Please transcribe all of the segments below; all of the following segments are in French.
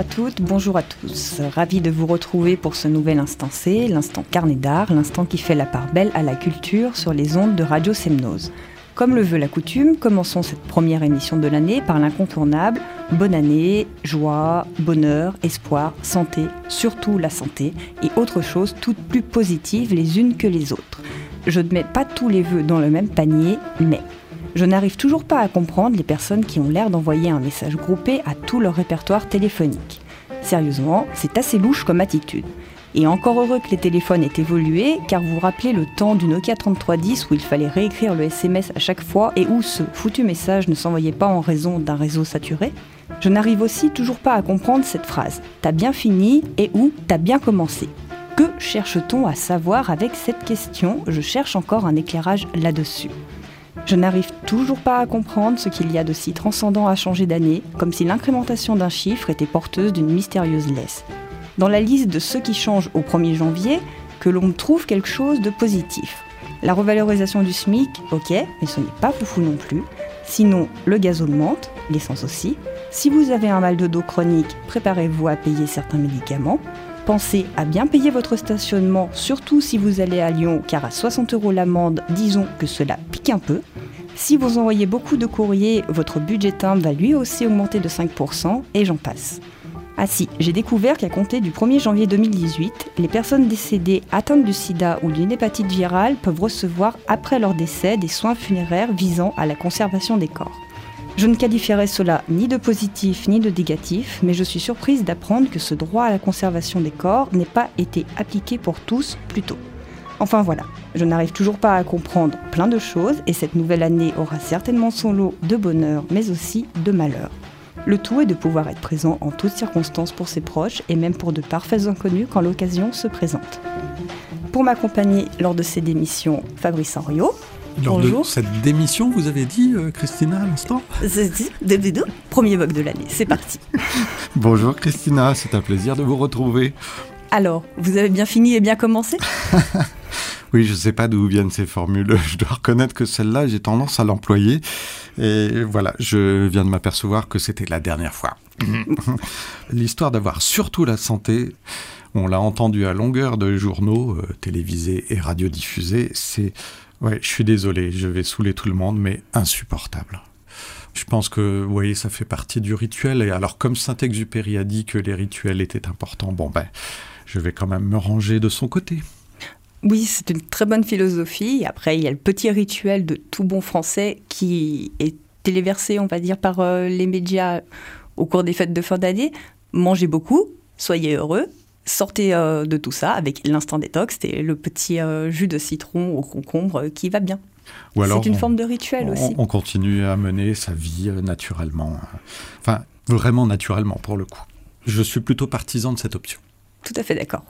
à toutes, bonjour à tous. Ravi de vous retrouver pour ce nouvel instant C, l'instant carnet d'art, l'instant qui fait la part belle à la culture sur les ondes de Radio Semnose. Comme le veut la coutume, commençons cette première émission de l'année par l'incontournable bonne année, joie, bonheur, espoir, santé, surtout la santé, et autre chose toutes plus positives les unes que les autres. Je ne mets pas tous les vœux dans le même panier, mais je n'arrive toujours pas à comprendre les personnes qui ont l'air d'envoyer un message groupé à tout leur répertoire téléphonique. Sérieusement, c'est assez louche comme attitude. Et encore heureux que les téléphones aient évolué, car vous vous rappelez le temps du Nokia 3310 où il fallait réécrire le SMS à chaque fois et où ce foutu message ne s'envoyait pas en raison d'un réseau saturé Je n'arrive aussi toujours pas à comprendre cette phrase. T'as bien fini et où t'as bien commencé? Que cherche-t-on à savoir avec cette question? Je cherche encore un éclairage là-dessus. Je n'arrive toujours pas à comprendre ce qu'il y a de si transcendant à changer d'année, comme si l'incrémentation d'un chiffre était porteuse d'une mystérieuse laisse. Dans la liste de ceux qui changent au 1er janvier, que l'on trouve quelque chose de positif. La revalorisation du SMIC, ok, mais ce n'est pas foufou non plus. Sinon, le gaz augmente, l'essence aussi. Si vous avez un mal de dos chronique, préparez-vous à payer certains médicaments. Pensez à bien payer votre stationnement, surtout si vous allez à Lyon, car à 60 euros l'amende, disons que cela pique un peu. Si vous envoyez beaucoup de courriers, votre budget timbre va lui aussi augmenter de 5%, et j'en passe. Ah si, j'ai découvert qu'à compter du 1er janvier 2018, les personnes décédées atteintes du sida ou d'une hépatite virale peuvent recevoir après leur décès des soins funéraires visant à la conservation des corps. Je ne qualifierais cela ni de positif ni de négatif, mais je suis surprise d'apprendre que ce droit à la conservation des corps n'ait pas été appliqué pour tous plus tôt. Enfin voilà, je n'arrive toujours pas à comprendre plein de choses et cette nouvelle année aura certainement son lot de bonheur mais aussi de malheur. Le tout est de pouvoir être présent en toutes circonstances pour ses proches et même pour de parfaits inconnus quand l'occasion se présente. Pour m'accompagner lors de ces démissions, Fabrice Henriot. Lors Bonjour. de cette démission, vous avez dit, euh, Christina, à l'instant Premier vogue de l'année, c'est parti. Bonjour Christina, c'est un plaisir de vous retrouver. Alors, vous avez bien fini et bien commencé? Oui, je ne sais pas d'où viennent ces formules. Je dois reconnaître que celle-là, j'ai tendance à l'employer. Et voilà, je viens de m'apercevoir que c'était la dernière fois. L'histoire d'avoir surtout la santé, on l'a entendu à longueur de journaux euh, télévisés et radiodiffusés, c'est Ouais, je suis désolé, je vais saouler tout le monde, mais insupportable. Je pense que, vous voyez, ça fait partie du rituel. Et alors, comme Saint-Exupéry a dit que les rituels étaient importants, bon ben, je vais quand même me ranger de son côté. Oui, c'est une très bonne philosophie. Après, il y a le petit rituel de tout bon français qui est téléversé, on va dire, par euh, les médias au cours des fêtes de fin d'année. Mangez beaucoup, soyez heureux, sortez euh, de tout ça avec l'instant détox et le petit euh, jus de citron au concombre qui va bien. C'est une forme de rituel aussi. On continue à mener sa vie euh, naturellement. Enfin, vraiment naturellement pour le coup. Je suis plutôt partisan de cette option. Tout à fait d'accord.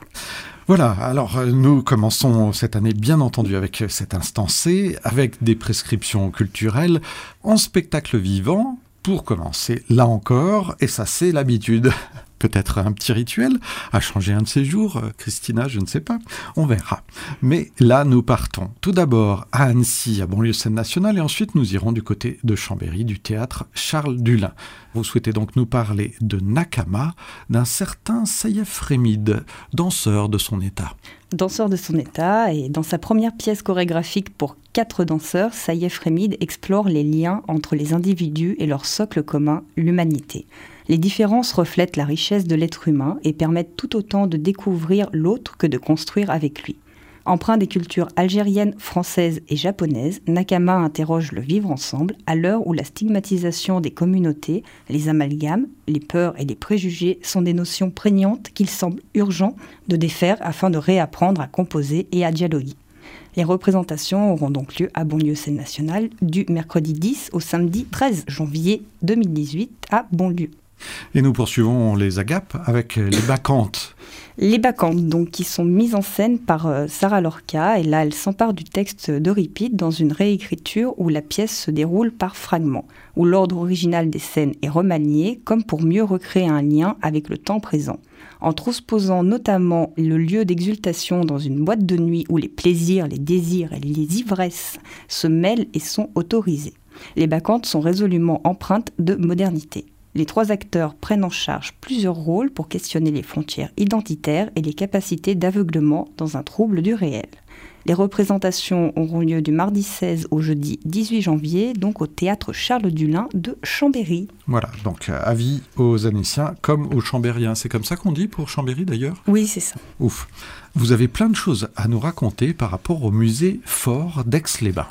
Voilà, alors nous commençons cette année bien entendu avec cet instant C, avec des prescriptions culturelles en spectacle vivant, pour commencer, là encore, et ça c'est l'habitude peut-être un petit rituel, à changer un de ces jours, euh, Christina, je ne sais pas, on verra. Mais là, nous partons tout d'abord à Annecy, à banlieue Seine Nationale, et ensuite nous irons du côté de Chambéry, du théâtre Charles Dulin. Vous souhaitez donc nous parler de Nakama, d'un certain Saïef Rémide, danseur de son état. Danseur de son état, et dans sa première pièce chorégraphique pour quatre danseurs, Saïef Rémide explore les liens entre les individus et leur socle commun, l'humanité. Les différences reflètent la richesse de l'être humain et permettent tout autant de découvrir l'autre que de construire avec lui. Empreint des cultures algériennes, françaises et japonaises, Nakama interroge le vivre ensemble à l'heure où la stigmatisation des communautés, les amalgames, les peurs et les préjugés sont des notions prégnantes qu'il semble urgent de défaire afin de réapprendre à composer et à dialoguer. Les représentations auront donc lieu à Bonlieu Scène Nationale du mercredi 10 au samedi 13 janvier 2018 à Bonlieu. Et nous poursuivons les agapes avec les bacchantes. Les bacchantes, donc, qui sont mises en scène par euh, Sarah Lorca, et là, elle s'empare du texte d'Euripide dans une réécriture où la pièce se déroule par fragments, où l'ordre original des scènes est remanié, comme pour mieux recréer un lien avec le temps présent. En transposant notamment le lieu d'exultation dans une boîte de nuit où les plaisirs, les désirs et les ivresses se mêlent et sont autorisés. Les bacchantes sont résolument empreintes de modernité. Les trois acteurs prennent en charge plusieurs rôles pour questionner les frontières identitaires et les capacités d'aveuglement dans un trouble du réel. Les représentations auront lieu du mardi 16 au jeudi 18 janvier, donc au théâtre Charles Dulin de Chambéry. Voilà, donc euh, avis aux Annéciens comme aux Chambériens. C'est comme ça qu'on dit pour Chambéry d'ailleurs? Oui, c'est ça. Ouf. Vous avez plein de choses à nous raconter par rapport au musée fort d'Aix-les-Bains.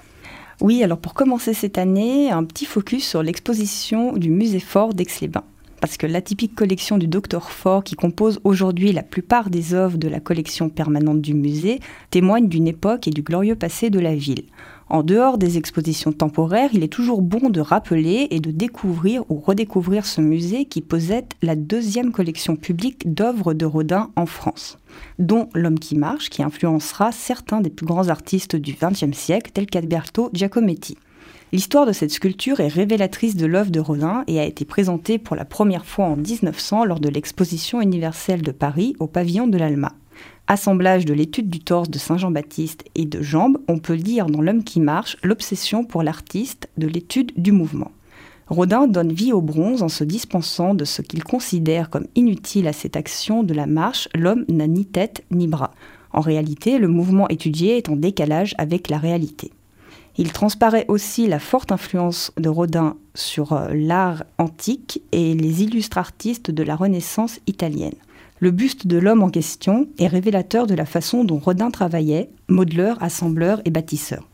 Oui, alors pour commencer cette année, un petit focus sur l'exposition du musée fort d'Aix-les-Bains parce que l'atypique collection du Docteur Fort, qui compose aujourd'hui la plupart des œuvres de la collection permanente du musée, témoigne d'une époque et du glorieux passé de la ville. En dehors des expositions temporaires, il est toujours bon de rappeler et de découvrir ou redécouvrir ce musée qui possède la deuxième collection publique d'œuvres de Rodin en France, dont L'homme qui marche, qui influencera certains des plus grands artistes du XXe siècle, tels qu'Alberto Giacometti. L'histoire de cette sculpture est révélatrice de l'œuvre de Rodin et a été présentée pour la première fois en 1900 lors de l'exposition universelle de Paris au pavillon de l'Alma. Assemblage de l'étude du torse de Saint Jean-Baptiste et de jambes, on peut lire dans L'homme qui marche l'obsession pour l'artiste de l'étude du mouvement. Rodin donne vie au bronze en se dispensant de ce qu'il considère comme inutile à cette action de la marche, l'homme n'a ni tête ni bras. En réalité, le mouvement étudié est en décalage avec la réalité. Il transparaît aussi la forte influence de Rodin sur euh, l'art antique et les illustres artistes de la Renaissance italienne. Le buste de l'homme en question est révélateur de la façon dont Rodin travaillait, modeleur, assembleur et bâtisseur.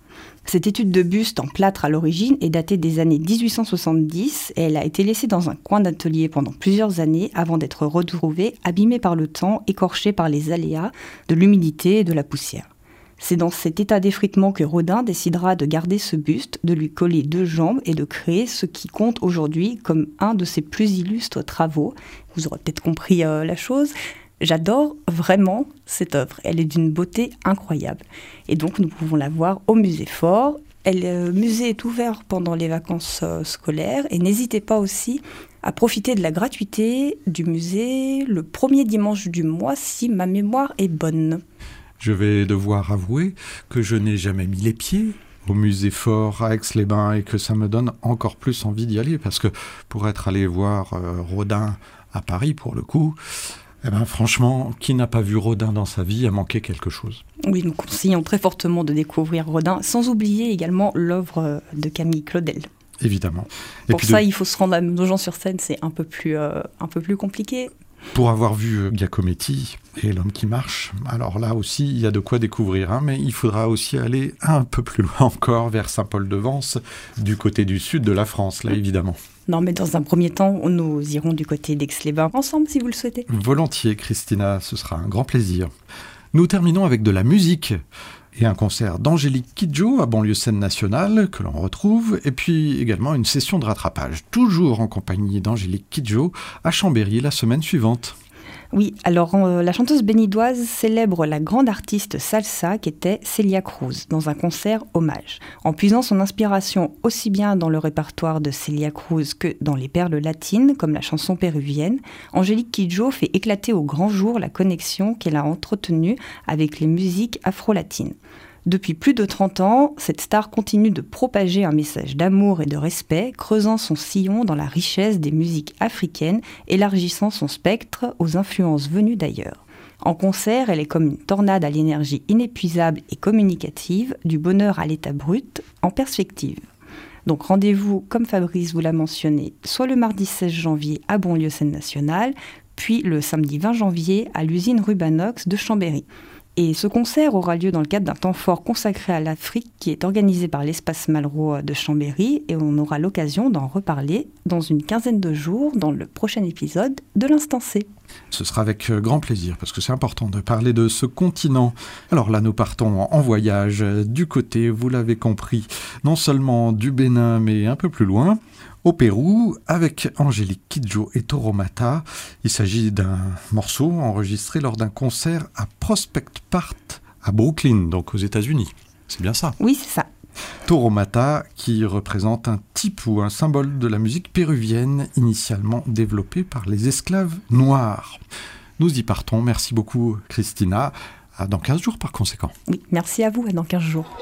Cette étude de buste en plâtre à l'origine est datée des années 1870 et elle a été laissée dans un coin d'atelier pendant plusieurs années avant d'être retrouvée abîmée par le temps, écorchée par les aléas de l'humidité et de la poussière. C'est dans cet état d'effritement que Rodin décidera de garder ce buste, de lui coller deux jambes et de créer ce qui compte aujourd'hui comme un de ses plus illustres travaux. Vous aurez peut-être compris euh, la chose. J'adore vraiment cette œuvre. Elle est d'une beauté incroyable. Et donc nous pouvons la voir au musée Fort. Le euh, musée est ouvert pendant les vacances euh, scolaires et n'hésitez pas aussi à profiter de la gratuité du musée le premier dimanche du mois si ma mémoire est bonne. Je vais devoir avouer que je n'ai jamais mis les pieds au musée fort à Aix-les-Bains et que ça me donne encore plus envie d'y aller parce que pour être allé voir euh, Rodin à Paris pour le coup, eh ben, franchement, qui n'a pas vu Rodin dans sa vie a manqué quelque chose. Oui, nous conseillons très fortement de découvrir Rodin, sans oublier également l'œuvre de Camille Claudel. Évidemment. Pour ça, il faut se rendre à Nogent sur scène, c'est un, peu plus, euh, un peu plus compliqué. Pour avoir vu euh, Giacometti et L'homme qui marche, alors là aussi, il y a de quoi découvrir, hein, mais il faudra aussi aller un peu plus loin encore vers Saint-Paul-de-Vence, du côté du sud de la France, là évidemment. Non, mais dans un premier temps, nous irons du côté d'Aix-les-Bains ensemble, si vous le souhaitez. Volontiers, Christina, ce sera un grand plaisir. Nous terminons avec de la musique et un concert d'Angélique Kidjo à banlieue scène nationale que l'on retrouve, et puis également une session de rattrapage, toujours en compagnie d'Angélique Kidjo à Chambéry la semaine suivante. Oui, alors euh, la chanteuse bénidoise célèbre la grande artiste salsa qu'était Celia Cruz dans un concert hommage. En puisant son inspiration aussi bien dans le répertoire de Celia Cruz que dans les perles latines comme la chanson péruvienne, Angélique Kidjo fait éclater au grand jour la connexion qu'elle a entretenue avec les musiques afro-latines. Depuis plus de 30 ans, cette star continue de propager un message d'amour et de respect, creusant son sillon dans la richesse des musiques africaines, élargissant son spectre aux influences venues d'ailleurs. En concert, elle est comme une tornade à l'énergie inépuisable et communicative, du bonheur à l'état brut, en perspective. Donc rendez-vous, comme Fabrice vous l'a mentionné, soit le mardi 16 janvier à Bonlieu Seine Nationale, puis le samedi 20 janvier à l'usine Rubanox de Chambéry. Et ce concert aura lieu dans le cadre d'un temps fort consacré à l'Afrique qui est organisé par l'espace Malraux de Chambéry et on aura l'occasion d'en reparler dans une quinzaine de jours dans le prochain épisode de l'Instant C. Ce sera avec euh, grand plaisir parce que c'est important de parler de ce continent. Alors là, nous partons en voyage du côté, vous l'avez compris, non seulement du Bénin mais un peu plus loin au Pérou avec Angélique Kidjo et Toromata. Il s'agit d'un morceau enregistré lors d'un concert à Prospect Park à Brooklyn, donc aux États-Unis. C'est bien ça? Oui, c'est ça. Toromata, qui représente un ou un symbole de la musique péruvienne initialement développée par les esclaves noirs. Nous y partons. Merci beaucoup, Christina. À dans 15 jours, par conséquent. Oui, merci à vous. À dans 15 jours.